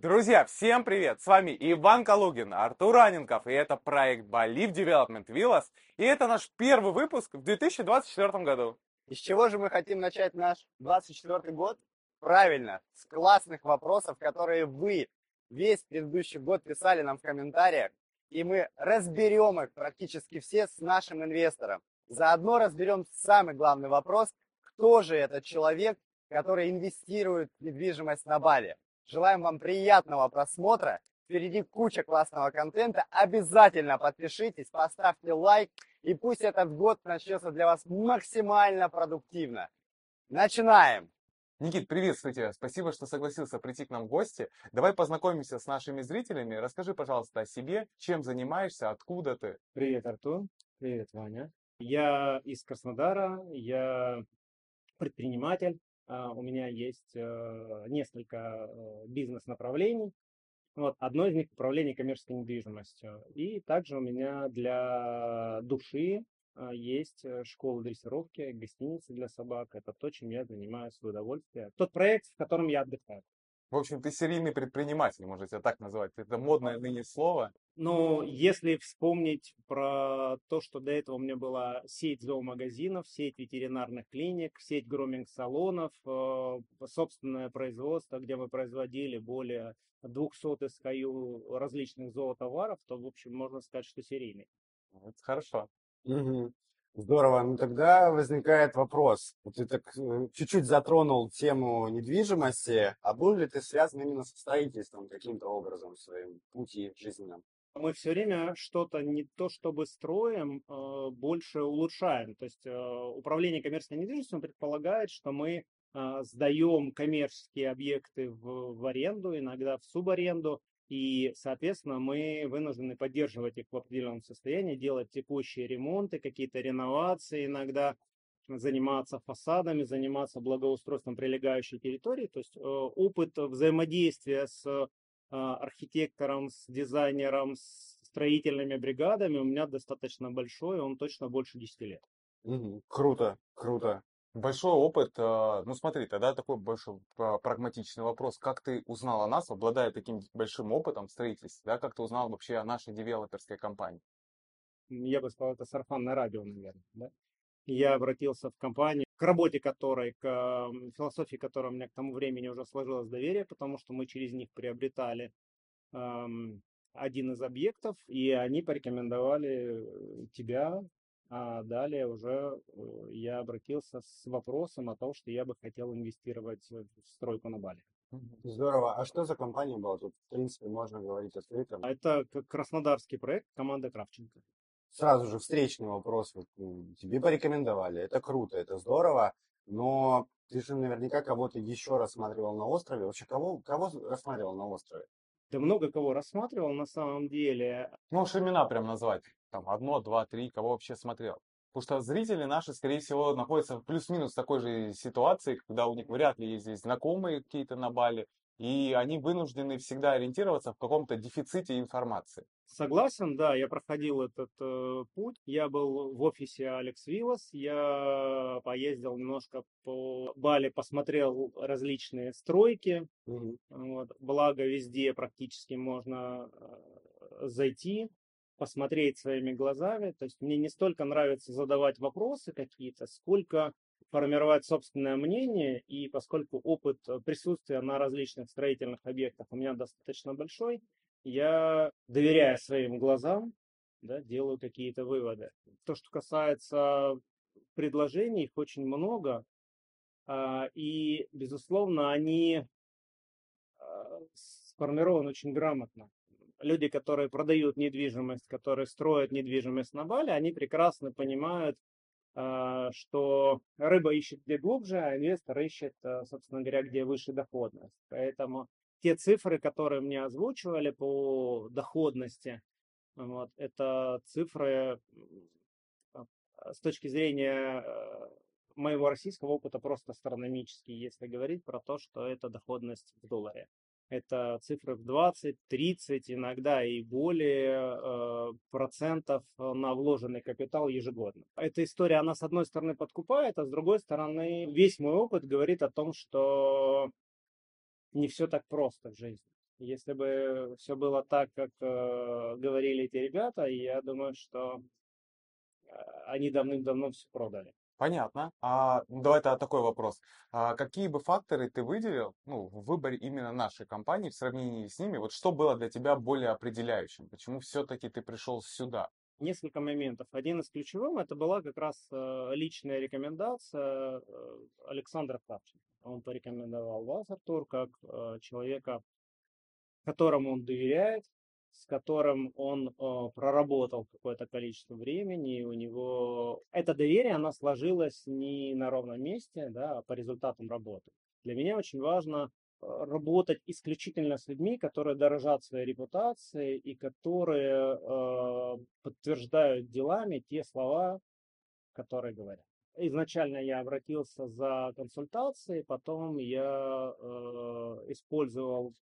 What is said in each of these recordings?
Друзья, всем привет! С вами Иван Калугин, Артур Аненков, и это проект Believe Development Villas, и это наш первый выпуск в 2024 году. И с чего же мы хотим начать наш 24 год? Правильно, с классных вопросов, которые вы весь предыдущий год писали нам в комментариях, и мы разберем их практически все с нашим инвестором. Заодно разберем самый главный вопрос, кто же этот человек, который инвестирует в недвижимость на Бали. Желаем вам приятного просмотра. Впереди куча классного контента. Обязательно подпишитесь, поставьте лайк. И пусть этот год начнется для вас максимально продуктивно. Начинаем! Никит, приветствую тебя. Спасибо, что согласился прийти к нам в гости. Давай познакомимся с нашими зрителями. Расскажи, пожалуйста, о себе, чем занимаешься, откуда ты. Привет, Артур. Привет, Ваня. Я из Краснодара, я предприниматель, у меня есть э, несколько э, бизнес-направлений. Вот, одно из них управление коммерческой недвижимостью. И также у меня для души а, есть э, школа дрессировки, гостиница для собак. Это то, чем я занимаюсь в удовольствие. Тот проект, в котором я отдыхаю. В общем, ты серийный предприниматель, можете так назвать. Это модное ныне слово. Ну, если вспомнить про то, что до этого у меня была сеть зоомагазинов, сеть ветеринарных клиник, сеть громинг-салонов, э, собственное производство, где мы производили более 200 SKU различных зоотоваров, то, в общем, можно сказать, что серийный. Это хорошо. Угу. Здорово. Ну тогда возникает вопрос. Вот ты так э, чуть-чуть затронул тему недвижимости, а был ли ты связан именно со строительством каким-то образом в своем пути жизненном? Мы все время что-то не то чтобы строим, э, больше улучшаем. То есть э, управление коммерческой недвижимостью предполагает, что мы сдаем коммерческие объекты в, в аренду, иногда в субаренду, и, соответственно, мы вынуждены поддерживать их в определенном состоянии, делать текущие ремонты, какие-то реновации иногда, заниматься фасадами, заниматься благоустройством прилегающей территории. То есть э, опыт взаимодействия с э, архитектором, с дизайнером, с строительными бригадами у меня достаточно большой, он точно больше 10 лет. Круто, круто. Большой опыт. А, ну смотри, тогда такой больше прагматичный вопрос. Как ты узнал о нас, обладая таким большим опытом в строительстве? Да? Как ты узнал вообще о нашей девелоперской компании? Я бы сказал, это сарафанное радио, наверное. Да? Я обратился в компанию, к работе которой, к философии которой у меня к тому времени уже сложилось доверие, потому что мы через них приобретали эм, один из объектов, и они порекомендовали э, тебя, а далее уже э, я обратился с вопросом о том, что я бы хотел инвестировать в стройку на Бали. Здорово. А что за компания была? Тут, в принципе, можно говорить открыто. Это краснодарский проект команды Кравченко. Сразу же встречный вопрос. Ну, тебе порекомендовали. Это круто, это здорово. Но ты же наверняка кого-то еще рассматривал на острове. Вообще, кого, кого рассматривал на острове? Да много кого рассматривал на самом деле. Можешь имена прям назвать. Там одно, два, три, кого вообще смотрел. Потому что зрители наши, скорее всего, находятся в плюс-минус такой же ситуации, когда у них вряд ли есть здесь знакомые какие-то на Бали, и они вынуждены всегда ориентироваться в каком-то дефиците информации. Согласен, да, я проходил этот э, путь. Я был в офисе Алекс Виллас, я поездил немножко по Бали, посмотрел различные стройки. Mm-hmm. Вот, благо везде практически можно э, зайти, посмотреть своими глазами. То есть мне не столько нравится задавать вопросы какие-то, сколько формировать собственное мнение, и поскольку опыт присутствия на различных строительных объектах у меня достаточно большой, я, доверяя своим глазам, да, делаю какие-то выводы. То, что касается предложений, их очень много, а, и, безусловно, они а, сформированы очень грамотно. Люди, которые продают недвижимость, которые строят недвижимость на Бали, они прекрасно понимают, а, что рыба ищет где глубже, а инвестор ищет, собственно говоря, где выше доходность. Поэтому те цифры, которые мне озвучивали по доходности, вот, это цифры с точки зрения моего российского опыта просто астрономические, если говорить про то, что это доходность в долларе. Это цифры в 20, 30, иногда и более э, процентов на вложенный капитал ежегодно. Эта история, она с одной стороны подкупает, а с другой стороны весь мой опыт говорит о том, что не все так просто в жизни. Если бы все было так, как э, говорили эти ребята, я думаю, что э, они давным-давно все продали. Понятно. А, ну, давай тогда такой вопрос. А какие бы факторы ты выделил ну, в выборе именно нашей компании в сравнении с ними? Вот что было для тебя более определяющим? Почему все-таки ты пришел сюда? Несколько моментов. Один из ключевых это была как раз э, личная рекомендация э, Александра Кравченко. Он порекомендовал вас, Артур, как э, человека, которому он доверяет, с которым он э, проработал какое-то количество времени, и у него это доверие, оно сложилось не на ровном месте, да, а по результатам работы. Для меня очень важно э, работать исключительно с людьми, которые дорожат своей репутацией и которые э, подтверждают делами те слова, которые говорят. Изначально я обратился за консультацией, потом я э, использовал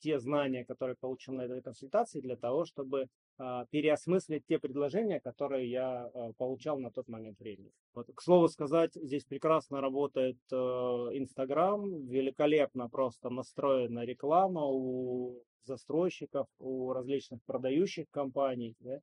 те знания, которые получил на этой консультации, для того, чтобы э, переосмыслить те предложения, которые я э, получал на тот момент времени. Вот, к слову сказать, здесь прекрасно работает Инстаграм, э, великолепно просто настроена реклама у застройщиков, у различных продающих компаний. Да?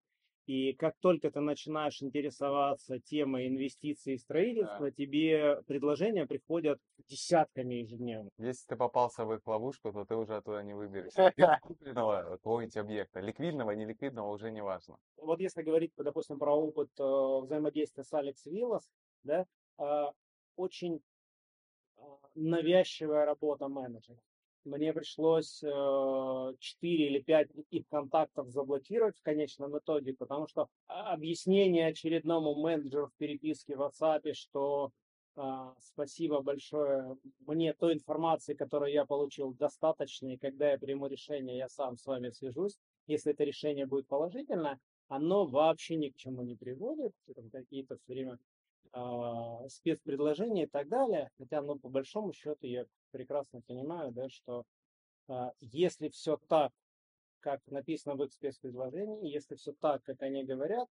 И как только ты начинаешь интересоваться темой инвестиций и строительства, да. тебе предложения приходят десятками ежедневно. Если ты попался в их ловушку, то ты уже оттуда не выберешься. Купленного какого-нибудь объекта. Ликвидного, неликвидного уже не важно. Вот если говорить, допустим, про опыт э, взаимодействия с Алекс Виллас, да, э, очень э, навязчивая работа менеджера мне пришлось э, 4 или 5 их контактов заблокировать в конечном итоге, потому что объяснение очередному менеджеру в переписке в WhatsApp, что э, спасибо большое, мне той информации, которую я получил, достаточно, и когда я приму решение, я сам с вами свяжусь. Если это решение будет положительное, оно вообще ни к чему не приводит, какие-то все время э, спецпредложения и так далее. Хотя, ну, по большому счету, я прекрасно понимаю, да, что э, если все так, как написано в их спецпредложении, если все так, как они говорят,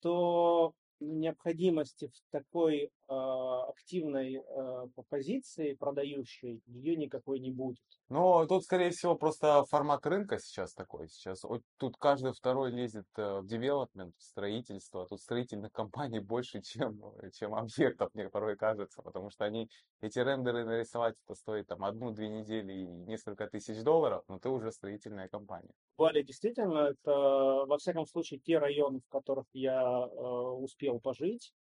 то необходимости в такой э, активной э, позиции продающей ее никакой не будет. Но тут, скорее всего, просто формат рынка сейчас такой. Сейчас вот тут каждый второй лезет э, в девелопмент, в строительство. А тут строительных компаний больше, чем, чем объектов, мне порой кажется. Потому что они, эти рендеры нарисовать, это стоит там одну-две недели и несколько тысяч долларов, но ты уже строительная компания. Бали действительно, это во всяком случае те районы, в которых я э, успел пожить,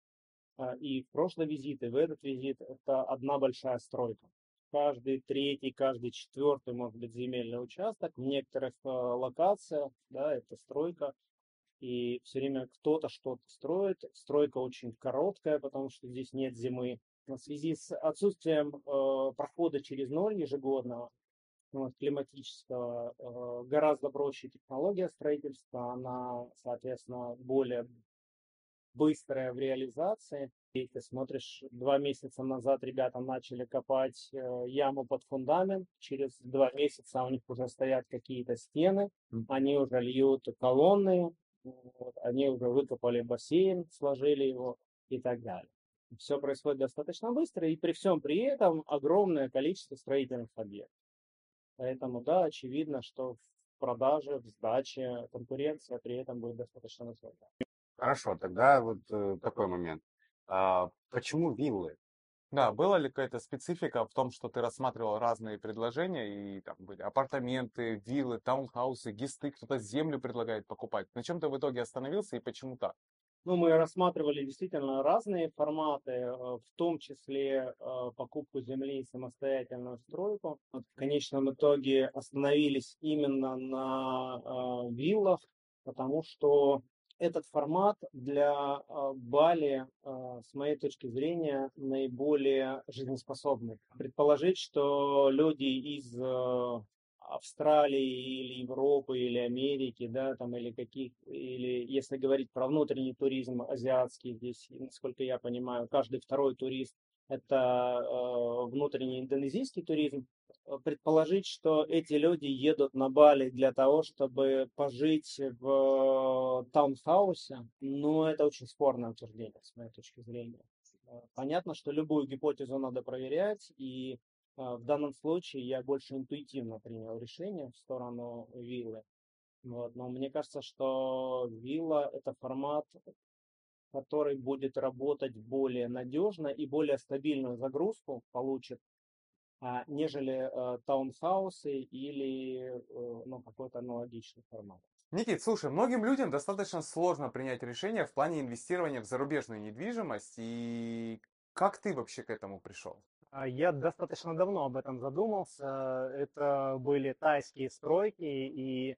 э, и в прошлый визит, и в этот визит, это одна большая стройка каждый третий, каждый четвертый, может быть, земельный участок. В некоторых э, локациях, да, это стройка, и все время кто-то что-то строит. Стройка очень короткая, потому что здесь нет зимы. В связи с отсутствием э, прохода через ноль ежегодного, вот, климатического, э, гораздо проще технология строительства, она, соответственно, более быстрая в реализации. И ты смотришь, два месяца назад ребята начали копать э, яму под фундамент, через два месяца у них уже стоят какие-то стены, они уже льют колонны, вот, они уже выкопали бассейн, сложили его и так далее. Все происходит достаточно быстро, и при всем при этом огромное количество строительных объектов. Поэтому, да, очевидно, что в продаже, в сдаче конкуренция при этом будет достаточно высокая. Хорошо, тогда вот э, такой момент. А, почему виллы? Да, была ли какая-то специфика в том, что ты рассматривал разные предложения, и там были апартаменты, виллы, таунхаусы, гисты, кто-то землю предлагает покупать. На чем ты в итоге остановился и почему так? Ну, мы рассматривали действительно разные форматы, э, в том числе э, покупку земли и самостоятельную стройку. В конечном итоге остановились именно на виллах, потому что этот формат для а, Бали, а, с моей точки зрения, наиболее жизнеспособный. Предположить, что люди из а, Австралии или Европы или Америки, да, там или каких, или если говорить про внутренний туризм азиатский, здесь, насколько я понимаю, каждый второй турист это э, внутренний индонезийский туризм, Э, предположить, что эти люди едут на Бали для того, чтобы пожить в таунхаусе, ну, это очень спорное утверждение, с моей точки зрения. Э, понятно, что любую гипотезу надо проверять, и В данном случае я больше интуитивно принял решение в сторону виллы. Вот. Но мне кажется, что вилла – это формат, который будет работать более надежно и более стабильную загрузку получит, нежели э, таунхаусы или э, ну, какой-то аналогичный формат. Никит, слушай, многим людям достаточно сложно принять решение в плане инвестирования в зарубежную недвижимость. И как ты вообще к этому пришел? А, Я достаточно давно об этом задумался. Это были тайские стройки, и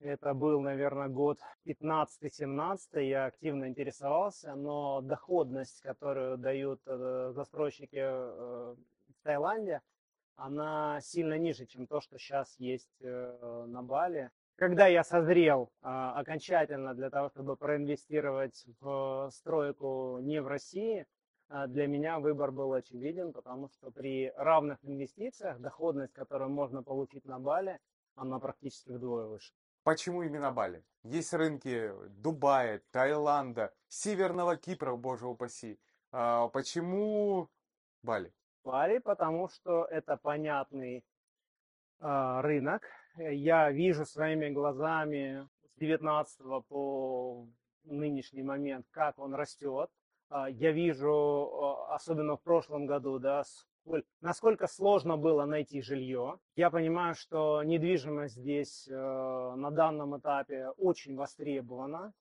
это был, наверное, год 15-17. Я активно интересовался, но доходность, которую дают э, застройщики Таиланде, она сильно ниже, чем то, что сейчас есть э, на Бали. Когда я созрел а, окончательно для того, чтобы проинвестировать в стройку не в России, а, для меня выбор был очевиден, потому что при равных инвестициях доходность, которую можно получить на Бали, она практически вдвое выше. Почему именно Бали? Есть рынки Дубая, Таиланда, Северного Кипра, боже упаси. А Почему Бали? Бали, потому что это понятный а, рынок. Я вижу своими глазами с 19 по нынешний момент, как он растет. А, Я вижу, а, особенно в прошлом году, да, сколь- насколько сложно было найти жилье. Я понимаю, что недвижимость здесь э, на данном этапе очень востребована.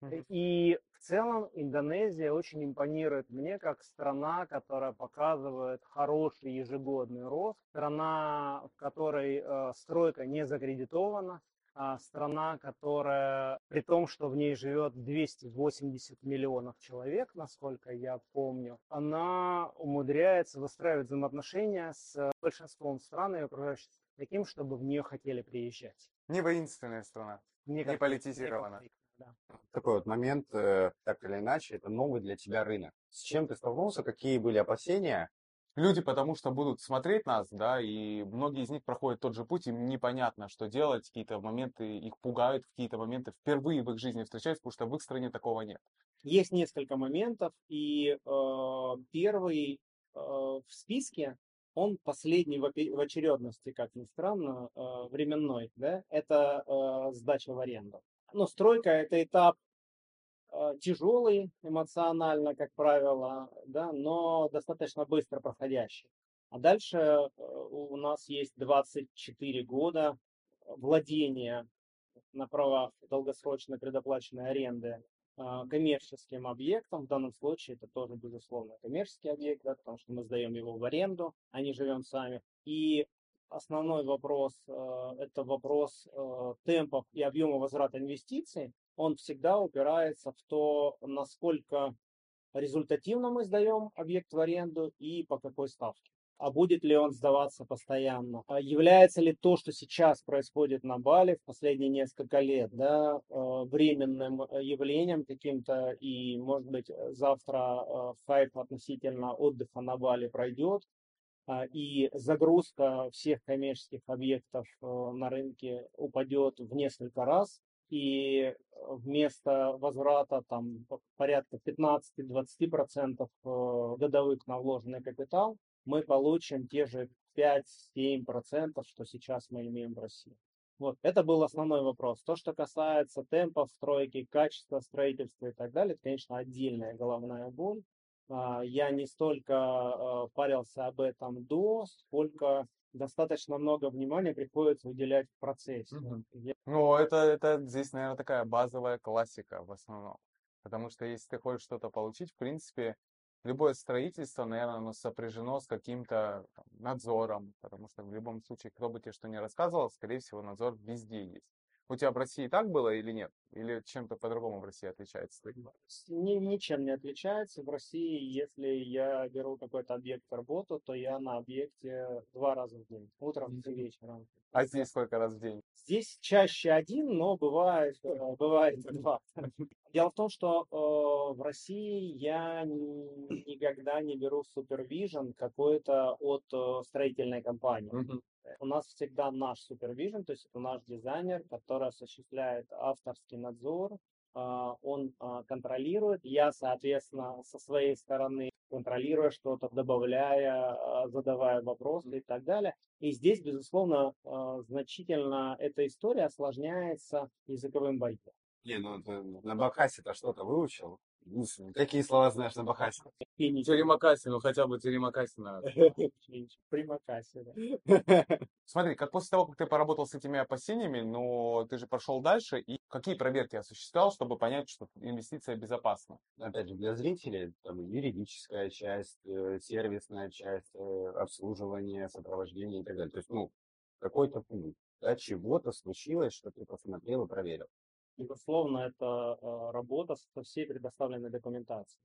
Мгм. И в целом Индонезия очень импонирует мне как страна, которая показывает хороший ежегодный рост, страна, в которой э, стройка не закредитована, а страна, которая, при том, что в ней живет 280 миллионов человек, насколько я помню, она умудряется выстраивать взаимоотношения с большинством стран и окружающих таким, чтобы в нее хотели приезжать. Не воинственная страна. Не, Не политизирована. Такой вот момент, э, так или иначе, это новый для тебя рынок. С чем ты столкнулся, какие были опасения? Люди потому что будут смотреть нас, да, и многие из них проходят тот же путь, им непонятно, что делать, какие-то моменты их пугают, какие-то моменты впервые в их жизни встречаются, потому что в их стране такого нет. Есть несколько моментов, и э, первый э, в списке, он последний в, очередности, как ни странно, э, временной, да, это э, сдача в аренду. Ну, стройка это этап э, тяжелый эмоционально, как правило, да, но достаточно быстро проходящий. А дальше э, у нас есть 24 года владения на правах долгосрочной предоплаченной аренды а, коммерческим объектом. В данном случае это тоже, безусловно, коммерческий объект, да, потому что мы сдаем его в аренду, а не живем сами. И основной вопрос э, это вопрос э, темпов и объема возврата инвестиций. Он всегда упирается в то, насколько результативно мы сдаем объект в аренду и по какой ставке. А будет ли он сдаваться постоянно? А Является ли то, что сейчас происходит на Бали в последние несколько лет, да, э, временным явлением каким-то, и, может быть, завтра хайп относительно отдыха на Бали пройдет, и загрузка всех коммерческих объектов э, на рынке упадет в несколько раз, и э, вместо возврата там порядка 15-20% э, годовых на вложенный капитал, мы получим те же 5-7%, что сейчас мы имеем в России. Вот, это был основной вопрос. То, что касается темпов стройки, качества строительства и так далее, это, конечно, отдельная головная боль. А, Я не столько э, парился об этом до, сколько достаточно много внимания приходится уделять в процессе. Мгм. Я- Ну, это, это здесь, наверное, такая базовая классика в основном. Потому что если ты хочешь что-то получить, в принципе, любое строительство, наверное, оно сопряжено с каким-то надзором. Потому что в любом случае, кто бы тебе что ни рассказывал, скорее всего, надзор везде есть. У тебя в России так было или нет? Или чем-то по-другому в России отличается? ни- ничем не отличается. В России, если я беру какой-то объект в работу, то я на объекте два раза в день, утром и вечером. А здесь сколько раз в день? Здесь чаще один, но бывает, э, бывает два. Дело в том, что э, в России я ни- никогда не беру супервижен какой-то от э, строительной компании. Мгм. У нас всегда наш супервижен, то есть это наш дизайнер, который осуществляет авторский надзор а, он а, контролирует, я, соответственно, со своей стороны контролируя что-то, добавляя, а, задавая вопросы и так далее. И здесь, безусловно, значительно эта история осложняется языковым барьером. Не, ну на Бахасе-то что-то выучил? Какие слова знаешь на Бахасе? Теремакаси, ну хотя бы Теремакаси надо. Примакаси, Смотри, как после того, как ты поработал с этими опасениями, но ты же пошел дальше, и какие проверки осуществлял, чтобы понять, что инвестиция безопасна? Опять же, для зрителей там юридическая часть, э, сервисная часть, э, обслуживание, сопровождение и так далее. То есть, ну, какой-то пункт, да, чего-то случилось, что ты посмотрел и проверил. Безусловно, это э, работа со всей предоставленной документацией.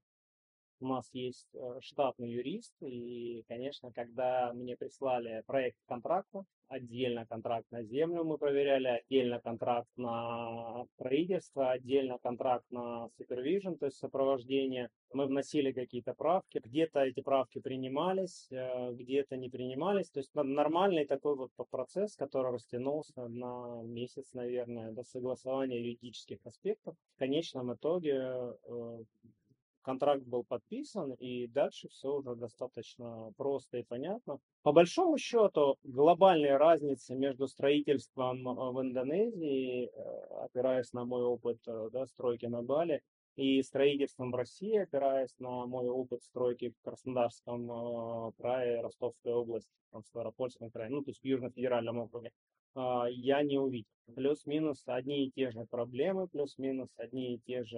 У нас есть э, штатный юрист, и, конечно, когда мне прислали проект контракта, отдельно контракт на землю мы проверяли, отдельно контракт на строительство, отдельно контракт на супервижн, то есть сопровождение. Мы вносили какие-то правки, где-то эти правки принимались, э, где-то не принимались. То есть нормальный такой вот процесс, который растянулся на месяц, наверное, до согласования юридических аспектов. В конечном итоге э, контракт был подписан, и дальше все уже достаточно просто и понятно. По большому счету, глобальной разницы между строительством э, в Индонезии, э, опираясь на мой опыт э, да, стройки на Бали, и строительством в России, опираясь на мой опыт стройки в Краснодарском крае, Ростовской области, там, Ставропольском крае, ну, то есть в Южно-Федеральном округе, я не увидел. Плюс-минус одни и те же проблемы, плюс-минус одни и те же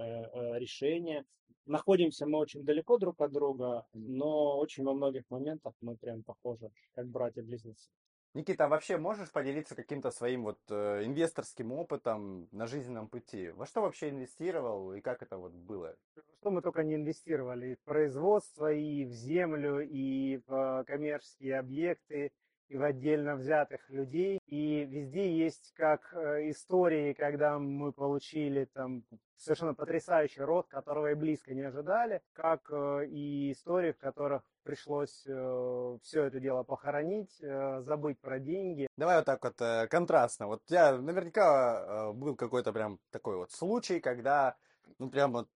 решения. Находимся мы очень далеко друг от друга, но очень во многих моментах мы прям похожи, как братья-близнецы. Никита, а вообще можешь поделиться каким-то своим вот э, инвесторским опытом на жизненном пути? Во что вообще инвестировал и как это вот было? Что мы только не инвестировали? В производство, и в землю, и в коммерческие объекты, и в отдельно взятых людей. И везде есть как э, истории, когда мы получили там совершенно потрясающий род, которого и близко не ожидали, как э, и истории, в которых пришлось э, все это дело похоронить, забыть про деньги. Давай вот так вот контрастно. Вот тебя наверняка был какой-то прям такой вот случай, когда ну прям вот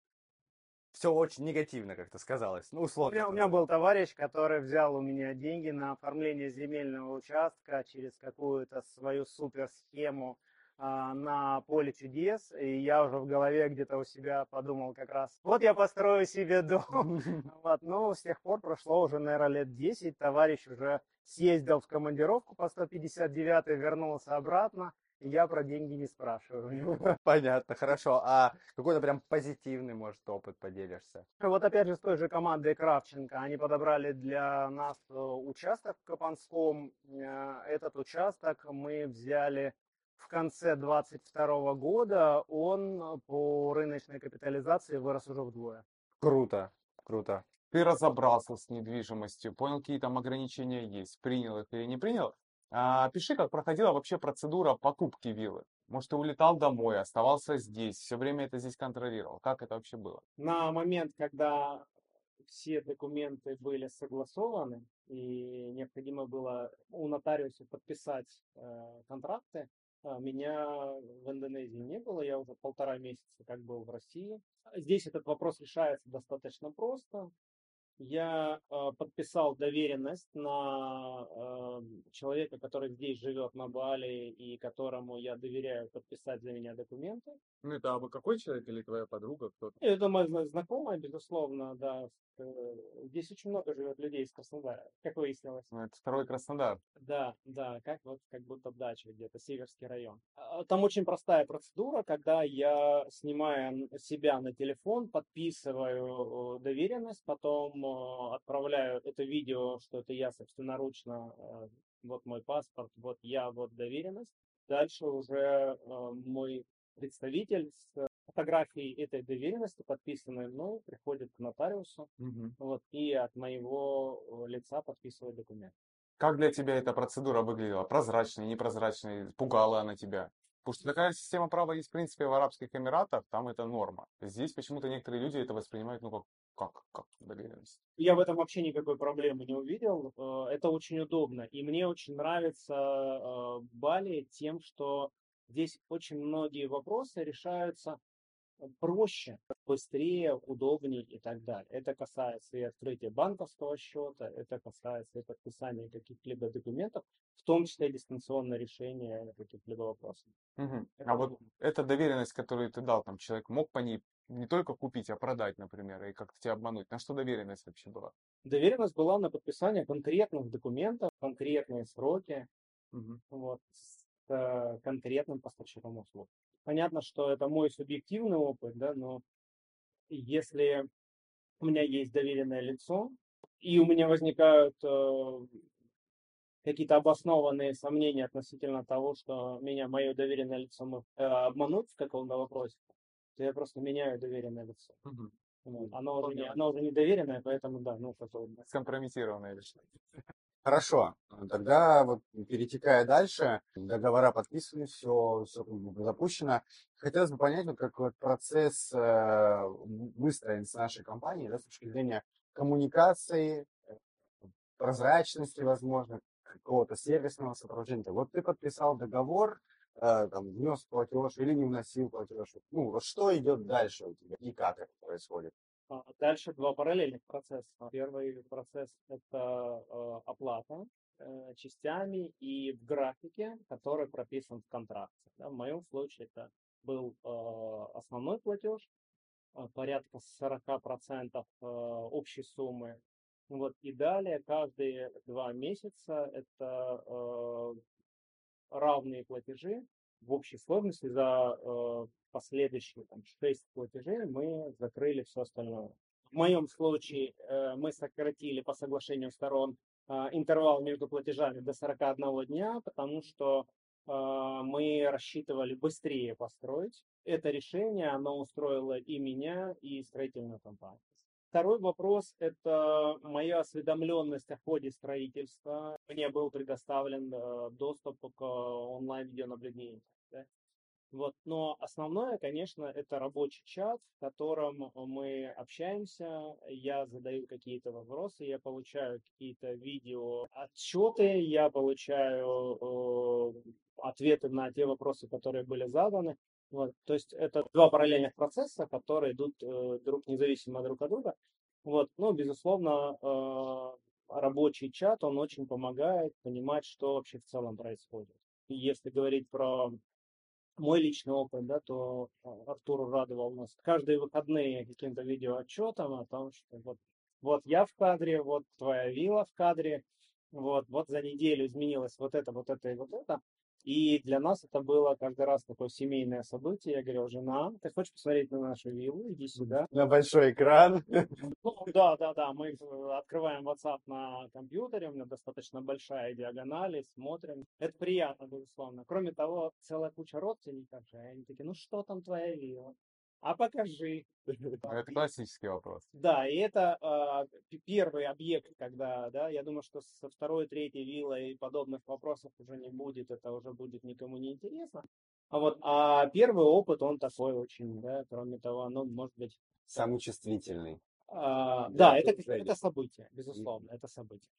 все очень негативно как-то сказалось. Ну, условно. У меня, у меня был товарищ, который взял у меня деньги на оформление земельного участка через какую-то свою суперсхему а, на поле чудес. И я уже в голове где-то у себя подумал как раз, вот я построю себе дом. Вот, ну, с тех пор прошло уже, наверное, лет 10. Товарищ уже съездил в командировку по 159 вернулся обратно я про деньги не спрашиваю. Понятно, хорошо. А какой-то прям позитивный, может, опыт поделишься? Вот опять же с той же командой Кравченко. Они подобрали для нас э, участок в Капанском. Э, этот участок мы взяли в конце 2022 года. Он по рыночной капитализации вырос уже вдвое. Круто, круто. Ты разобрался с недвижимостью, понял, какие там ограничения есть, принял их или не принял, а, пиши, как проходила вообще процедура покупки виллы. Может, ты улетал домой, оставался здесь, все время это здесь контролировал. Как это вообще было? На момент, когда все документы были согласованы и необходимо было у нотариуса подписать э, контракты, э, меня в Индонезии не было, я уже полтора месяца как был в России. Здесь этот вопрос решается достаточно просто я э, подписал доверенность на э, человека, который здесь живет на Бали и которому я доверяю подписать за меня документы. Ну это абы какой человек или твоя подруга? Кто-то? Это моя знакомая, безусловно, да. Э, здесь очень много живет людей из Краснодара, как выяснилось. Ну, это второй Краснодар. Да, да, как вот как будто дача где-то, Северский район. А, там очень простая процедура, когда я снимаю себя на телефон, подписываю доверенность, потом э, отправляю это видео, что это я собственноручно, э, вот мой паспорт, вот я, вот доверенность. Дальше уже мой представитель с фотографией этой доверенности, подписанной мной, приходит к нотариусу угу. вот, и от моего э, лица подписывает документ. Как для тебя эта процедура выглядела? Прозрачной, непрозрачной? Пугала она тебя? Потому что такая система права есть, в принципе, в Арабских Эмиратах, там это норма. Здесь почему-то некоторые люди это воспринимают, ну, как, как, как доверенность. Я в этом вообще никакой проблемы не увидел. Э, это очень удобно. И мне очень нравится э, Бали тем, что здесь очень многие вопросы решаются проще, быстрее, удобнее и так далее. Это касается и открытия банковского счета, это касается и подписания каких-либо документов, в том числе дистанционное решение каких-либо вопросов. Это А вот эта доверенность, которую ты дал, там человек мог по ней не только купить, а продать, например, и как-то тебя обмануть. На что доверенность вообще была? Доверенность была на подписание конкретных документов, конкретные сроки, Мгм. вот, э, конкретным поставщиком услуг. Понятно, что это мой субъективный опыт, да, но если у меня есть доверенное лицо, и у меня возникают э, какие-то обоснованные сомнения относительно того, что меня мое доверенное лицо может э, обмануть в каком-то вопросе, то я просто меняю доверенное лицо. Мгм. Вот. Оно, уже не, оно уже не доверенное, поэтому да, ну как бы, Скомпрометированная личность. Хорошо, тогда вот перетекая дальше, договора подписаны, все, все запущено. Хотелось бы понять, вот как вот процесс э, выстроен с нашей компанией, да, с точки зрения коммуникации, э, прозрачности, возможно, какого-то сервисного сопровождения. Вот ты подписал договор, э, там, внес платеж или не вносил платеж. Ну, вот что идет дальше у тебя и как это происходит? А Дальше два параллельных процесса. Первый процесс– это э, оплата э, частями и в графике, который прописан в контракте. В моем случае это был э, основной платеж, порядка 40% э, общей суммы. Вот, и далее каждые два месяца это равные платежи в общей сложности за последующие там, 6 платежей мы закрыли все остальное. В моем случае э, мы сократили по соглашению сторон э, интервал между платежами до 41 дня, потому что э, мы рассчитывали быстрее построить. Это решение, оно устроило и меня, и строительную компанию. Второй вопрос – это моя осведомленность о ходе строительства. Мне был предоставлен э, доступ к онлайн-видеонаблюдению. да. Вот. Но основное, конечно, это рабочий чат, в котором мы общаемся, я задаю какие-то вопросы, я получаю какие-то видео отчеты, я получаю э, ответы на те вопросы, которые были заданы. Вот. То есть это два параллельных процесса, которые идут э, друг независимо друг от друга. Вот. Но, безусловно, э, рабочий чат, он очень помогает понимать, что вообще в целом происходит. Если говорить про мой личный опыт, да, то а, Артур радовал нас каждые выходные каким-то видеоотчетом о том, что вот, вот я в кадре, вот твоя вилла в кадре, вот, вот за неделю изменилось вот это, вот это и вот это. И для нас это было каждый раз такое семейное событие. Я говорил, жена, ты хочешь посмотреть на нашу виллу? Иди сюда. На большой экран. Ну, да, да, да, мы э, открываем WhatsApp на компьютере, у меня достаточно большая диагональ, и смотрим. Это приятно, безусловно. Кроме того, целая куча родственников и они такие, ну что там твоя вилла? А покажи. Ну, Это классический вопрос. Да, и это п- первый объект, когда, да, я думаю, что со второй, третьей виллой подобных вопросов уже не будет, это уже будет никому не интересно. А вот, а первый опыт, он такой очень, да, кроме того, ну, может быть, Самый чувствительный. а, Да, это, это событие, безусловно, это событие.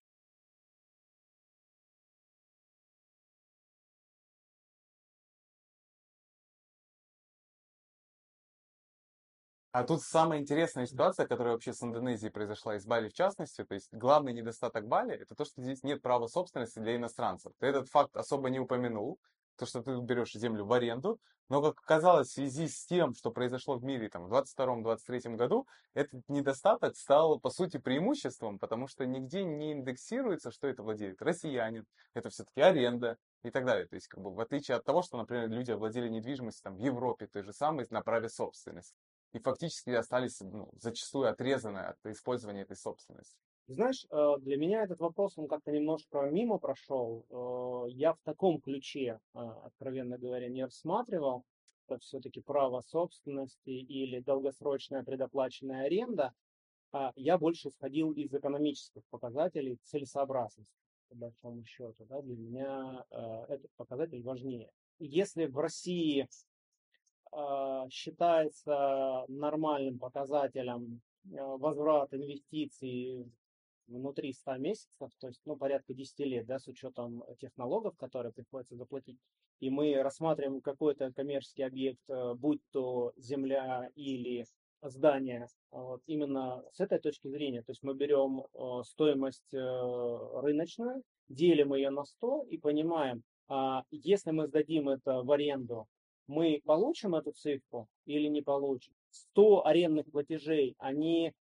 А тут самая интересная ситуация, которая вообще с Индонезией произошла, и с Бали в частности. То есть главный недостаток Бали это то, что здесь нет права собственности для иностранцев. Ты этот факт особо не упомянул, то, что ты берешь землю в аренду. Но, как оказалось, в связи с тем, что произошло в мире там, в 22-23 году, этот недостаток стал, по сути, преимуществом, потому что нигде не индексируется, что это владеет россиянин, это все-таки аренда и так далее. То есть, как бы, в отличие от того, что, например, люди овладели недвижимостью там, в Европе, той же самой, на праве собственности. И фактически остались ну, зачастую отрезаны от использования этой собственности. Знаешь, э, для меня этот вопрос, он как-то немножко мимо прошел. Э, Я в таком ключе, э, откровенно говоря, не рассматривал. Это все-таки право собственности или долгосрочная предоплаченная аренда. А Я больше исходил из экономических показателей целесообразности, по большому счету. Да, для меня этот показатель важнее. Если в России считается нормальным показателем э, возврат инвестиций внутри 100 месяцев, то есть ну, порядка 10 лет, да, с учетом тех налогов, которые приходится заплатить, и мы рассматриваем какой-то коммерческий объект, э, будь то земля или здание, вот, именно с этой точки зрения. То есть мы берем э, стоимость э, рыночную, делим ее на 100 и понимаем, а если мы сдадим это в аренду, мы получим эту цифру или не получим. 100 арендных платежей, они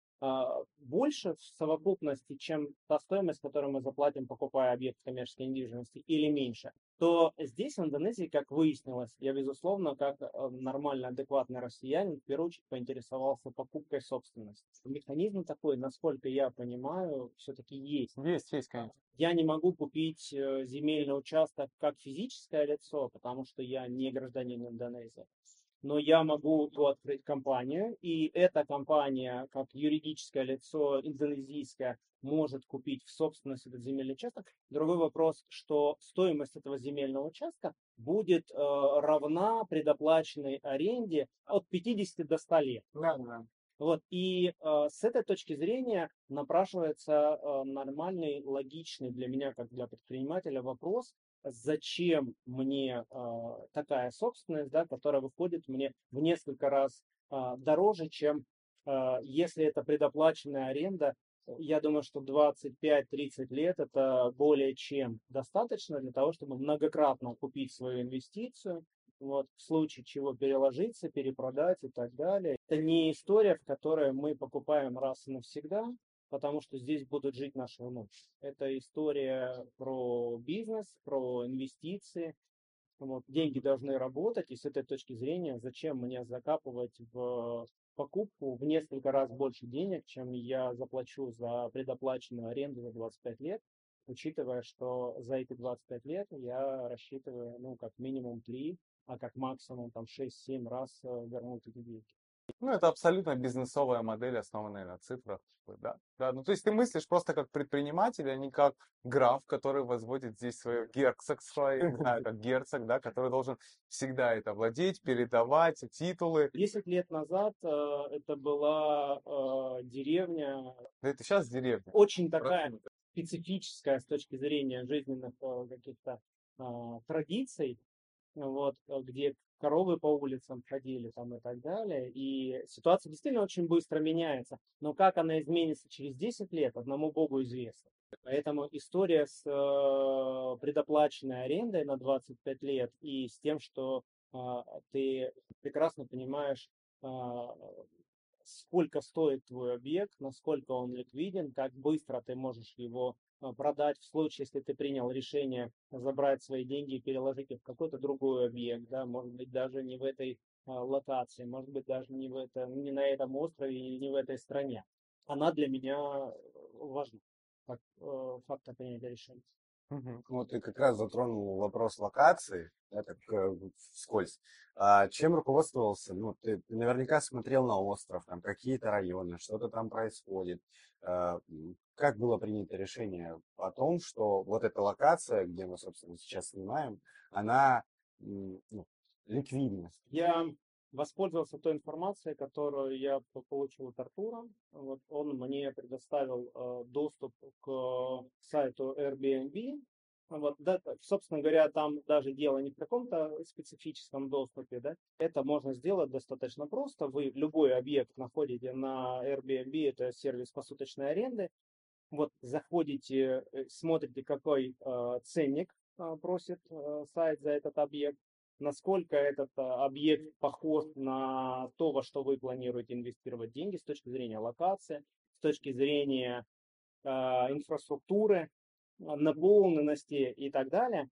больше в совокупности, чем та стоимость, которую мы заплатим, покупая объект коммерческой недвижимости, или меньше, то здесь, в Индонезии, как выяснилось, я, безусловно, как э, нормально адекватный россиянин, в первую очередь поинтересовался покупкой собственности. Механизм такой, насколько я понимаю, все-таки есть. Есть, есть, конечно. Я не могу купить э, земельный участок как физическое лицо, потому что я не гражданин Индонезии но я могу открыть компанию, и эта компания, как юридическое лицо индонезийское, может купить в собственность этот земельный участок. Другой вопрос, что стоимость этого земельного участка будет э, равна предоплаченной аренде от 50 до 100 лет. Да, да. Вот, и э, с этой точки зрения напрашивается э, нормальный, логичный для меня, как для предпринимателя, вопрос, зачем мне э, такая собственность, да, которая выходит мне в несколько раз э, дороже, чем э, если это предоплаченная аренда. Я думаю, что 25-30 лет это более чем достаточно для того, чтобы многократно купить свою инвестицию, вот, в случае чего переложиться, перепродать и так далее. Это не история, в которой мы покупаем раз и навсегда, потому что здесь будут жить наши внуки. Это история про бизнес, про инвестиции. Вот, деньги должны работать, и с этой точки зрения, зачем мне закапывать в покупку в несколько раз больше денег, чем я заплачу за предоплаченную аренду за 25 лет, учитывая, что за эти 25 лет я рассчитываю, ну, как минимум 3, а как максимум там 6-7 раз э, вернуть эти деньги. Ну, это абсолютно бизнесовая модель, основанная на цифрах. Да, да. Ну, то есть ты мыслишь просто как предприниматель, а не как граф, который возводит здесь свое герцогство, не знаю, как герцог, да, который должен всегда это владеть, передавать титулы. Десять лет назад э, это была э, деревня. Да это сейчас деревня. Очень такая специфическая с точки зрения жизненных э, каких-то э, традиций вот, э, где коровы по улицам ходили там и так далее. И ситуация действительно очень быстро меняется. Но как она изменится через 10 лет, одному Богу известно. Поэтому история с э, предоплаченной арендой на 25 лет и с тем, что э, ты прекрасно понимаешь, э, сколько стоит твой объект, насколько он ликвиден, как быстро ты можешь его продать в случае, если ты принял решение забрать свои деньги и переложить их в какой-то другой объект, да, может быть, даже не в этой а, локации, может быть, даже не, в это, не на этом острове или не в этой стране. Она для меня важна, как э, фактор принятия решения. Угу. Вот ты как раз затронул вопрос локации, да, так э, вскользь. А чем руководствовался? Ну, ты, ты наверняка смотрел на остров, там какие-то районы, что-то там происходит. А, как было принято решение о том, что вот эта локация, где мы, собственно, сейчас снимаем, она ну, ликвидна? Я воспользовался той информацией, которую я получил от Артура. Вот он мне предоставил э, доступ к сайту Airbnb. Вот, да, собственно говоря, там даже дело не в каком-то специфическом доступе, да. Это можно сделать достаточно просто. Вы любой объект находите на Airbnb, это сервис посуточной аренды. Вот заходите, э, смотрите, какой э, ценник э, просит э, сайт за этот объект насколько этот а, объект похож на то, во что вы планируете инвестировать деньги с точки зрения локации, с точки зрения э, инфраструктуры, наполненности и так далее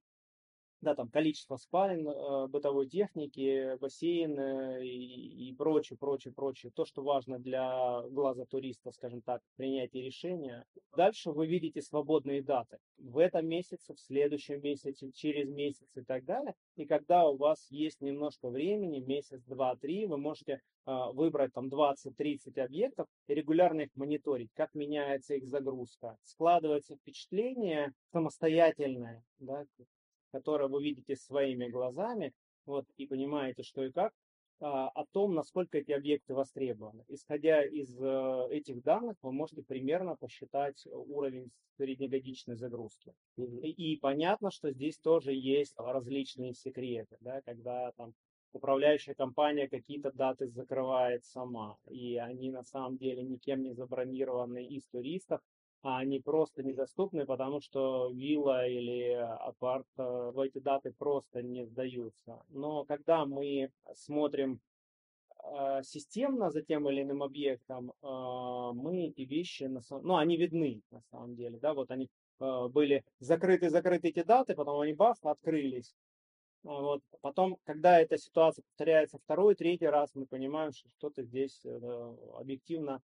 да, там количество спален, э, бытовой техники, бассейн и, и прочее, прочее, прочее. То, что важно для глаза туриста, скажем так, принятие решения. Дальше вы видите свободные даты. В этом месяце, в следующем месяце, через месяц и так далее. И когда у вас есть немножко времени, месяц, два, три, вы можете э, выбрать там 20-30 объектов и регулярно их мониторить, как меняется их загрузка. Складывается впечатление самостоятельное, да, которое вы видите своими глазами, вот, и понимаете, что и как, а, о том, насколько эти объекты востребованы. Исходя из э, этих данных, вы можете примерно посчитать уровень среднегодичной загрузки. И, и понятно, что здесь тоже есть различные секреты, да, когда там управляющая компания какие-то даты закрывает сама, и они на самом деле никем не забронированы из туристов, а они просто недоступны, потому что вилла или апарт э, в эти даты просто не сдаются. Но когда мы смотрим э, системно за тем или иным объектом, э, мы эти вещи, ну, они видны на самом деле, да, вот они были закрыты, закрыты эти даты, потом они баф, открылись. А вот. Потом, когда эта ситуация повторяется второй, третий раз, мы понимаем, что что-то здесь объективно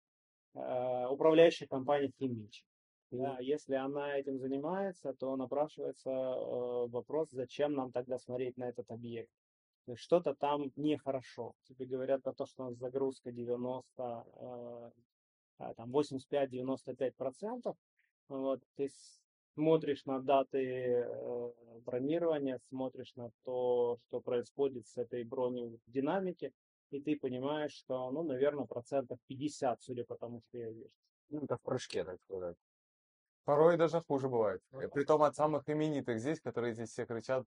управляющая компания химичит. Да, если она этим занимается, то напрашивается э, вопрос, зачем нам тогда смотреть на этот объект. Что-то там нехорошо. Тебе говорят про то, что у нас загрузка 90, э, а, там 85-95%. Вот, ты смотришь на даты э, бронирования, смотришь на то, что происходит с этой броней в динамике, и ты понимаешь, что, ну, наверное, процентов 50, судя по тому, что я вижу. Ну, это в прыжке, так сказать. Порой даже хуже бывает. Ну Притом от самых именитых здесь, которые здесь все кричат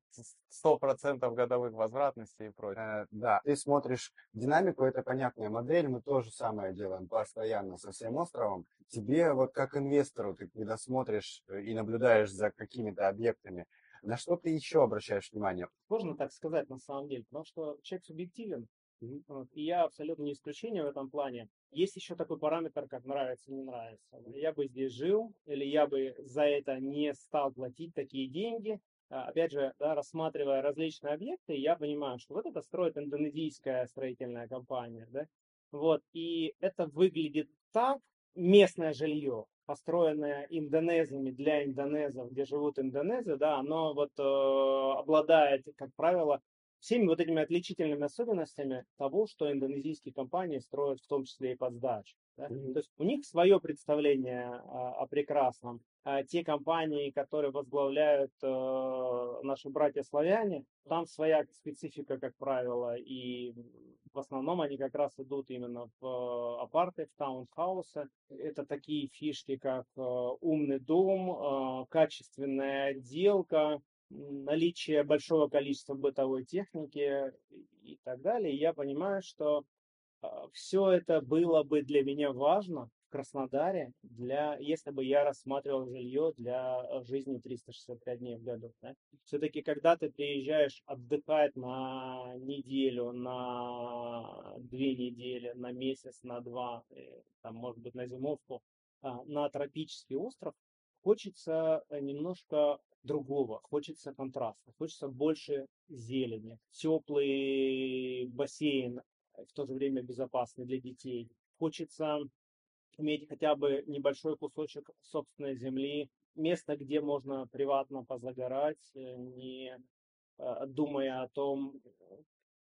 100% годовых возвратностей и прочее. Э, да, ты смотришь динамику, это понятная модель, мы тоже самое делаем постоянно со всем островом. Тебе вот как инвестору, ты когда смотришь э, и наблюдаешь за какими-то объектами, на что ты еще обращаешь внимание? Сложно так сказать на самом деле, потому что человек субъективен. И я абсолютно не исключение в этом плане. Есть еще такой параметр, как нравится, не нравится. Я бы здесь жил, или я бы за это не стал платить такие деньги. А, опять же, да, рассматривая различные объекты, я понимаю, что вот это строит индонезийская строительная компания. Да? Вот, и это выглядит так, местное жилье, построенное индонезами для индонезов, где живут индонезы, да, оно вот э, обладает, как правило, всеми вот этими отличительными особенностями того, что индонезийские компании строят в том числе и под сдачу. Да? Mm-hmm. То есть у них свое представление а, о прекрасном. А те компании, которые возглавляют э, наши братья-славяне, там своя специфика, как правило, и в основном они как раз идут именно в э, апарты, в таунхаусы. Это такие фишки, как э, умный дом, качественная отделка, наличие большого количества бытовой техники и так далее, я понимаю, что а, все это было бы для меня важно в Краснодаре, для, если бы я рассматривал жилье для э, жизни 365 дней в году. Да? Все-таки, когда ты приезжаешь отдыхать на неделю, на две недели, на месяц, на два, э, там, может быть, на зимовку, а, на тропический остров, хочется э, немножко другого, хочется контраста, хочется больше зелени, теплый бассейн, э, в то же время безопасный для детей. Хочется иметь хотя бы небольшой кусочек собственной земли, место, где можно приватно позагорать, э, не думая о том,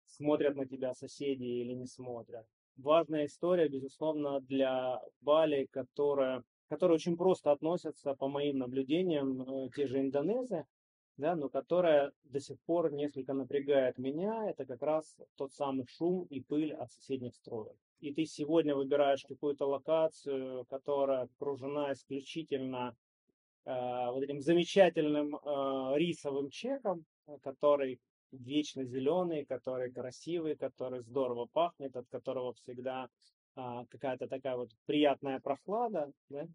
смотрят на тебя соседи или не смотрят. Важная история, безусловно, для Бали, которая которые очень просто относятся, по моим наблюдениям, э, те же индонезы, да, но которая до сих пор несколько напрягает меня, это как раз тот самый шум и пыль от соседних строек. И ты сегодня выбираешь какую-то локацию, которая окружена исключительно э, вот этим замечательным э, рисовым чеком, который вечно зеленый, который красивый, который здорово пахнет, от которого всегда а, какая-то такая вот приятная прохлада, да?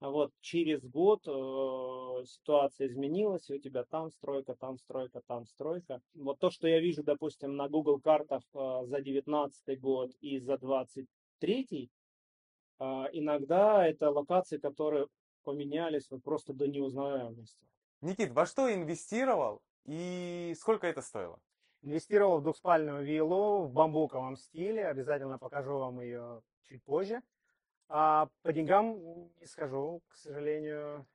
А вот через год э, ситуация изменилась, и у тебя там стройка, там стройка, там стройка. Вот то, что я вижу, допустим, на Google картах э, за 19 год и за 23, э, иногда это локации, которые поменялись вот просто до неузнаваемости. Никит, во что инвестировал и сколько это стоило? Инвестировал в двухспальную виллу в бамбуковом стиле. Обязательно покажу вам ее чуть позже. А по деньгам не скажу, к сожалению,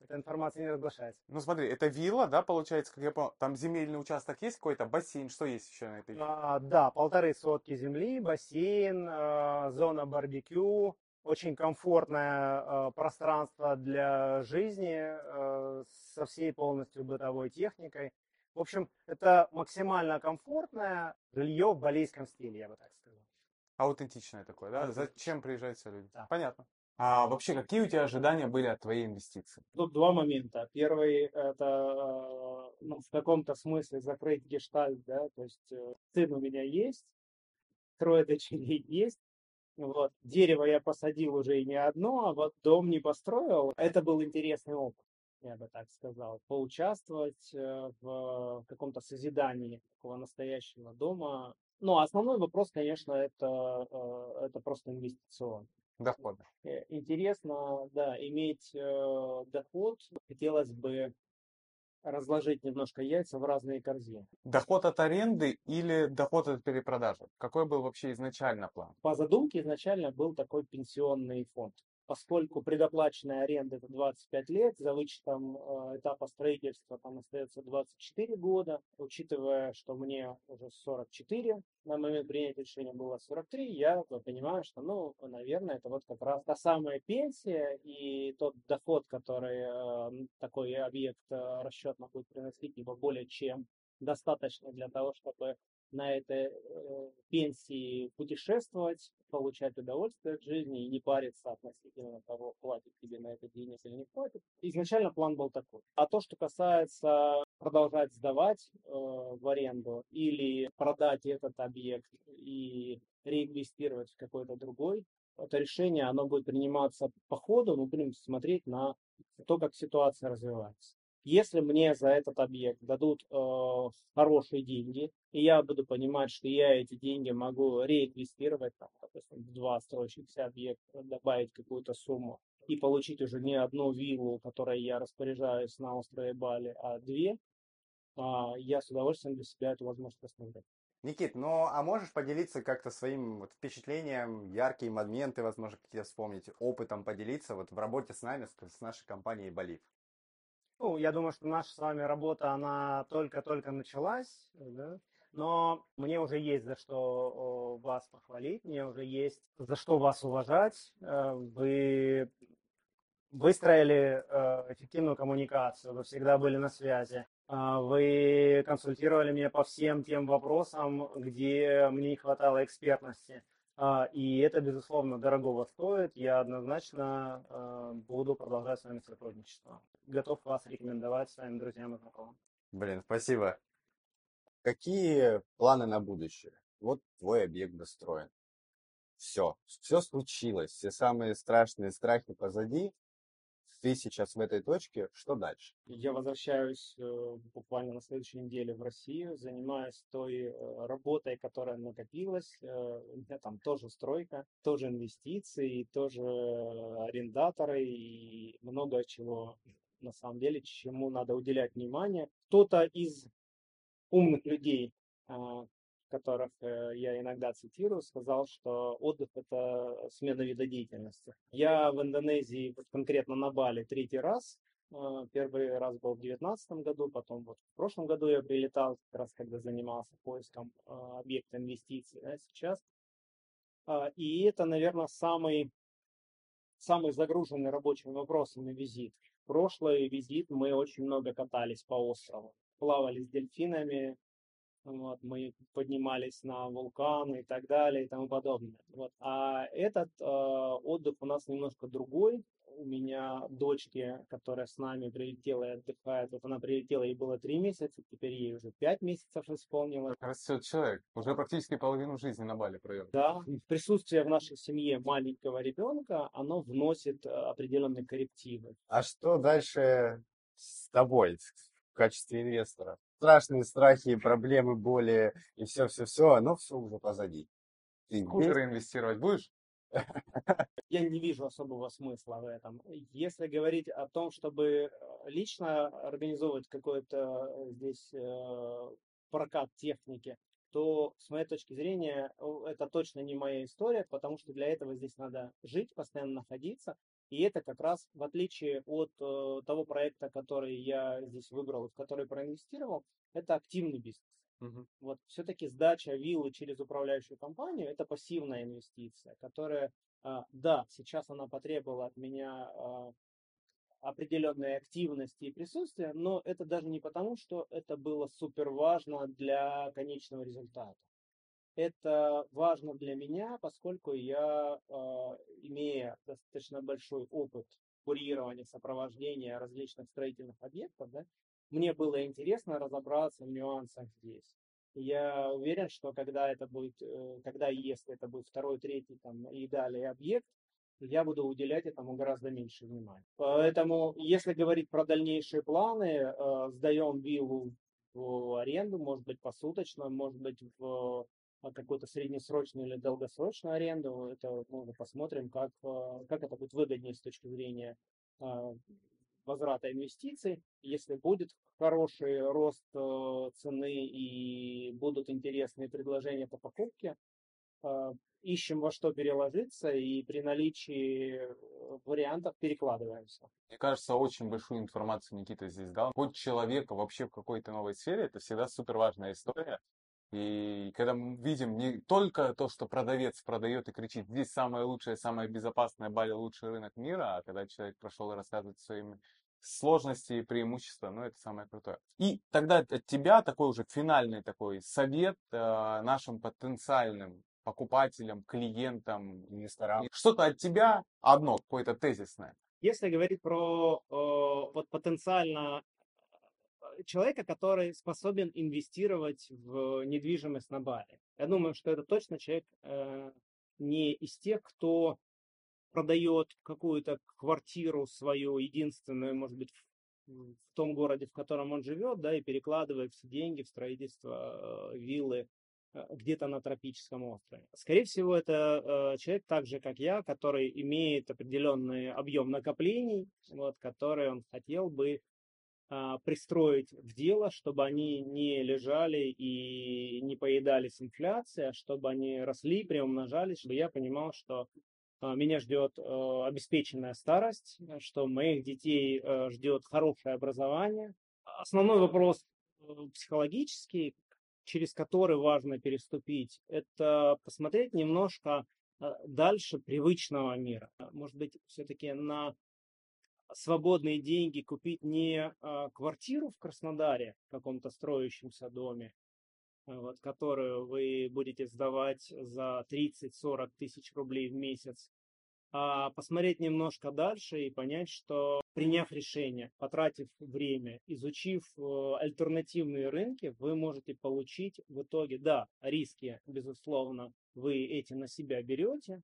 эта информация не разглашается. Ну смотри, это вилла, да, получается, как я понял, там земельный участок есть какой-то, бассейн, что есть еще на этой? А, да, полторы сотки земли, бассейн, э, зона барбекю, очень комфортное э, пространство для жизни э, со всей полностью бытовой техникой. В общем, это максимально комфортное жилье в балийском стиле, я бы так сказал. Аутентичное такое, да? Аутентичное. Зачем приезжают все люди? Да. Понятно. А вообще, какие у тебя ожидания были от твоей инвестиции? Тут два момента. Первый это э, ну, в каком-то смысле закрыть гештальт, да, то есть э, сын у меня есть, трое дочерей есть. Вот. Дерево я посадил уже и не одно, а вот дом не построил. Это был интересный опыт, я бы так сказал. Поучаствовать э, в каком-то созидании такого настоящего дома. Ну, основной вопрос, конечно, это, э, это просто инвестиционный. Доходы. Э, Интересно, да, иметь доход. Хотелось бы разложить немножко яйца в разные корзины. Доход от аренды или доход от перепродажи? Какой был вообще изначально план? По задумке изначально был такой пенсионный фонд. Поскольку предоплаченная аренда это 25 лет, за вычетом э, этапа строительства там остается 24 года, учитывая, что мне уже 44, на момент принятия решения было 43, я понимаю, что, ну, наверное, это вот как раз та самая пенсия и тот доход, который э, такой объект э, расчетно будет приносить, либо более чем достаточно для того, чтобы на этой э, пенсии путешествовать, получать удовольствие от жизни и не париться относительно того, хватит тебе на это денег или не хватит. Изначально план был такой. А то, что касается продолжать сдавать э, в аренду или продать этот объект и реинвестировать в какой-то другой, это решение, оно будет приниматься по ходу, мы будем смотреть на то, как ситуация развивается. Если мне за этот объект дадут э, хорошие деньги, и я буду понимать, что я эти деньги могу реинвестировать, там, допустим, в два строящихся объекта, добавить какую-то сумму и получить уже не одну виллу, которой я распоряжаюсь на острове Бали, а две, а, я с удовольствием для себя эту возможность рассмотрю. Никит, ну а можешь поделиться как-то своим вот впечатлением, яркие моменты, возможно, какие-то вспомнить, опытом поделиться вот в работе с нами, с нашей компанией Болив? Ну, я думаю, что наша с вами работа, она только-только началась, да? но мне уже есть за что вас похвалить, мне уже есть за что вас уважать. Э, Вы выстроили э, эффективную коммуникацию, вы всегда были на связи. А, Вы консультировали меня по всем тем вопросам, где мне не хватало экспертности. А, И это, безусловно, дорогого стоит. Я однозначно э, буду продолжать с вами сотрудничество. Готов вас рекомендовать своим друзьям и знакомым. Блин, спасибо. Какие планы на будущее? Вот твой объект достроен. Все, все случилось, все самые страшные страхи позади. Ты сейчас в этой точке, что дальше? Я возвращаюсь э, буквально на следующей неделе в Россию, занимаюсь той э, работой, которая накопилась. Э, У меня там тоже стройка, тоже инвестиции, тоже арендаторы и много чего на самом деле, чему надо уделять внимание. Кто-то из умных людей, а, которых э, я иногда цитирую, сказал, что отдых – это смена вида деятельности. Я в Индонезии, конкретно на Бали, третий раз. А, Первый раз был в 2019 году, потом вот в прошлом году я прилетал, как раз когда занимался поиском объекта инвестиций, да, сейчас. А, И это, наверное, самый, самый загруженный рабочими вопросами визит. Прошлый визит мы очень много катались по острову, плавали с дельфинами, вот, мы поднимались на вулканы и так далее и тому подобное. Вот. А этот э, отдых у нас немножко другой. У меня дочке, которая с нами прилетела и отдыхает, вот она прилетела, ей было три месяца, теперь ей уже пять месяцев исполнилось. Растет человек. Уже практически половину жизни на Бали провел. Да, присутствие в нашей семье маленького ребенка, оно вносит э, определенные коррективы. А что дальше с тобой в качестве инвестора? Страшные страхи, проблемы, боли и все-все-все, оно все уже позади. Ты скутеры инвестировать будешь? Я не вижу особого смысла в этом. Если говорить о том, чтобы э, лично организовывать какой-то э, здесь э, прокат техники, то с моей точки зрения это точно не моя история, потому что для этого здесь надо жить, постоянно находиться. И это как раз в отличие от э, того проекта, который я здесь выбрал, в который проинвестировал, это активный бизнес. Мгм. Вот все-таки сдача виллы через управляющую компанию это пассивная инвестиция, которая, а, да, сейчас она потребовала от меня а, определенной активности и присутствия, но это даже не потому, что это было супер важно для конечного результата. Это важно для меня, поскольку я, а, имея достаточно большой опыт курирования, сопровождения различных строительных объектов, да, мне было интересно разобраться в нюансах здесь. Я уверен, что когда это будет, э, когда и если это будет второй, третий там, и далее объект, я буду уделять этому гораздо меньше внимания. Поэтому, если говорить про дальнейшие планы, э, сдаем виллу в аренду, может быть, посуточно, может быть, в какую-то среднесрочную или долгосрочную аренду. Это мы посмотрим, как, как это будет выгоднее с точки зрения возврата инвестиций. Если будет хороший рост цены и будут интересные предложения по покупке, ищем во что переложиться и при наличии вариантов перекладываемся. Мне кажется, очень большую информацию Никита здесь дал. Хоть человека вообще в какой-то новой сфере, это всегда супер важная история. И когда мы видим не только то, что продавец продает и кричит, здесь самое лучшее, самое безопасное, Бали лучший рынок мира, а когда человек прошел и рассказывает своими сложности и преимущества, ну, это самое крутое. И тогда от тебя такой уже финальный такой совет э, нашим потенциальным покупателям, клиентам, инвесторам. Что-то от тебя одно, какое-то тезисное. Если говорить про э, вот потенциально человека, который способен инвестировать в недвижимость на Бали. Я думаю, что это точно человек э, не из тех, кто продает какую-то квартиру свою, единственную, может быть, в том городе, в котором он живет, да, и перекладывает все деньги в строительство э, виллы э, где-то на тропическом острове. Скорее всего, это э, человек так же, как я, который имеет определенный объем накоплений, вот, который он хотел бы пристроить в дело, чтобы они не лежали и не поедались инфляцией, а чтобы они росли, приумножались, чтобы я понимал, что а, меня ждет э, обеспеченная старость, что моих детей ждет хорошее образование. Основной вопрос э, психологический, через который важно переступить, это посмотреть немножко дальше привычного мира. Может быть, все-таки на свободные деньги купить не квартиру в Краснодаре, в каком-то строящемся доме, вот, которую вы будете сдавать за 30-40 тысяч рублей в месяц, а посмотреть немножко дальше и понять, что приняв решение, потратив время, изучив э, альтернативные рынки, вы можете получить в итоге, да, риски, безусловно, вы эти на себя берете,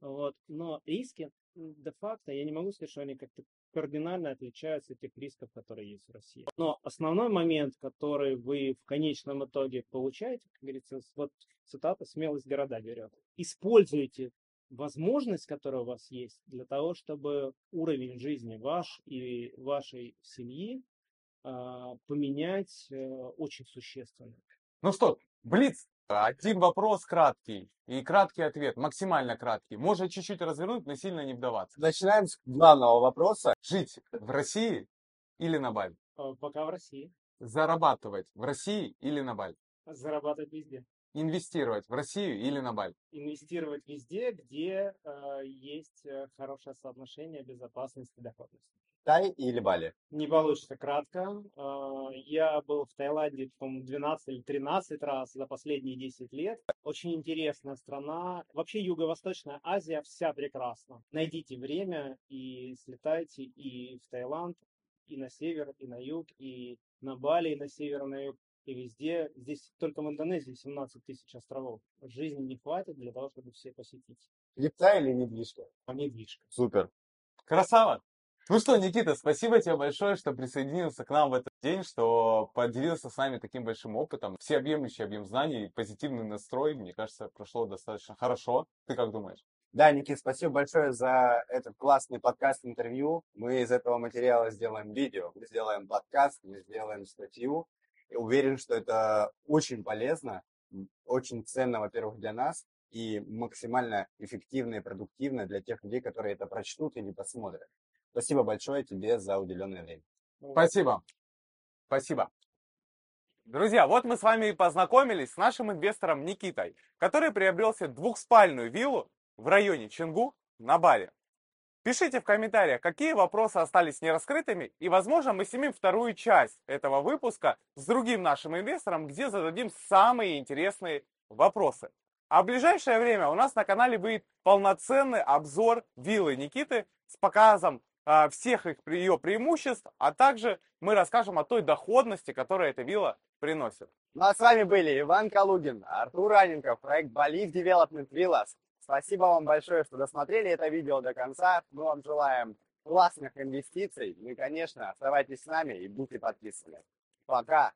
вот, но риски де-факто, я не могу сказать, что они как-то кардинально отличаются от тех рисков, которые есть в России. Но основной момент, который вы в конечном итоге получаете, как говорится, вот цитата «смелость города берет». Используйте возможность, которая у вас есть, для того, чтобы уровень жизни ваш и вашей семьи а, поменять э, очень существенно. Ну что, Блиц, один вопрос краткий и краткий ответ, максимально краткий. Можно чуть-чуть развернуть, но сильно не вдаваться. Начинаем с главного вопроса. Жить в России или на Бали? А, пока в России. Зарабатывать в России или на Бали? Зарабатывать везде. Инвестировать в Россию или на Бали? Инвестировать везде, где э, есть э, хорошее соотношение безопасности и доходности. Тай или Бали? Не получится кратко. Э, я был в Таиланде, по-моему, 12 или 13 раз за последние 10 лет. Очень интересная страна. Вообще Юго-Восточная Азия вся прекрасна. Найдите время и слетайте и в Таиланд, и на север, и на юг, и на Бали, и на север, и на юг и везде, здесь только в Индонезии 17 тысяч островов. Жизни не хватит для того, чтобы все посетить. Крипта или недвижка? А недвижка. Супер. Красава! Ну что, Никита, спасибо тебе большое, что присоединился к нам в этот день, что поделился с нами таким большим опытом. Всеобъемлющий объем знаний, позитивный настрой, мне кажется, прошло достаточно хорошо. Ты как думаешь? Да, Никит, спасибо большое за этот классный подкаст-интервью. Мы из этого материала сделаем видео, мы сделаем подкаст, мы сделаем статью. Уверен, что это очень полезно, очень ценно, во-первых, для нас и максимально эффективно и продуктивно для тех людей, которые это прочтут или посмотрят. Спасибо большое тебе за уделенное время. Спасибо. Спасибо. Друзья, вот мы с вами и познакомились с нашим инвестором Никитой, который приобрел себе двухспальную виллу в районе Чингу на Бали. Пишите в комментариях, какие вопросы остались нераскрытыми, и, возможно, мы снимем вторую часть этого выпуска с другим нашим инвестором, где зададим самые интересные вопросы. А в ближайшее время у нас на канале будет полноценный обзор виллы Никиты с показом всех их, ее преимуществ, а также мы расскажем о той доходности, которую эта вилла приносит. Ну а с вами были Иван Калугин, Артур Раненков, проект Believe Development Villas. Спасибо вам большое, что досмотрели это видео до конца. Мы вам желаем классных инвестиций. Ну и, конечно, оставайтесь с нами и будьте подписаны. Пока!